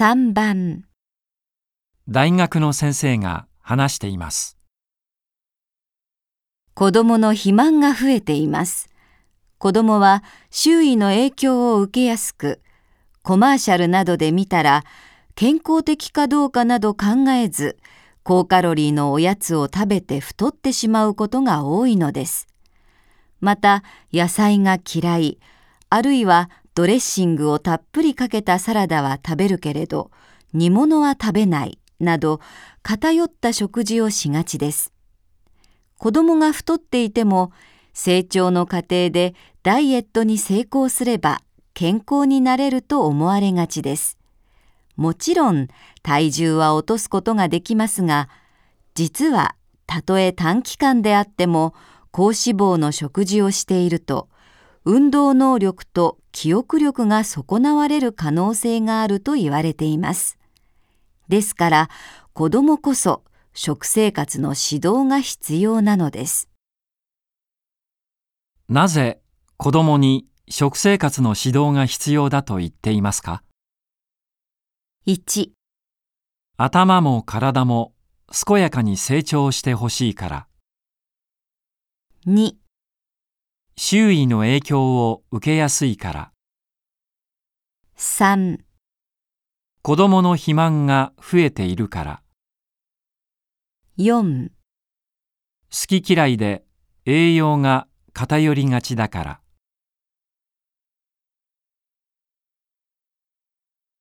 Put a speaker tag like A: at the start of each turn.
A: 3番
B: 大学の先生が話しています。
A: 子供の肥満が増えています。子供は周囲の影響を受けやすく、コマーシャルなどで見たら健康的かどうかなど考えず、高カロリーのおやつを食べて太ってしまうことが多いのです。また野菜が嫌い、あるいはドレッシングをたっぷりかけたサラダは食べるけれど、煮物は食べないなど偏った食事をしがちです。子供が太っていても成長の過程でダイエットに成功すれば健康になれると思われがちです。もちろん体重は落とすことができますが、実はたとえ短期間であっても高脂肪の食事をしていると、運動能力と記憶力が損なわれる可能性があると言われています。ですから子供こそ食生活の指導が必要なのです。
B: なぜ子供に食生活の指導が必要だと言っていますか
A: ？1、
B: 頭も体も健やかに成長してほしいから、
A: 2、
B: 周囲の影響を受けやすいから、
A: 3、
B: 子供の肥満が増えているから、
A: 4
B: 好き嫌いで栄養が偏りがちだから。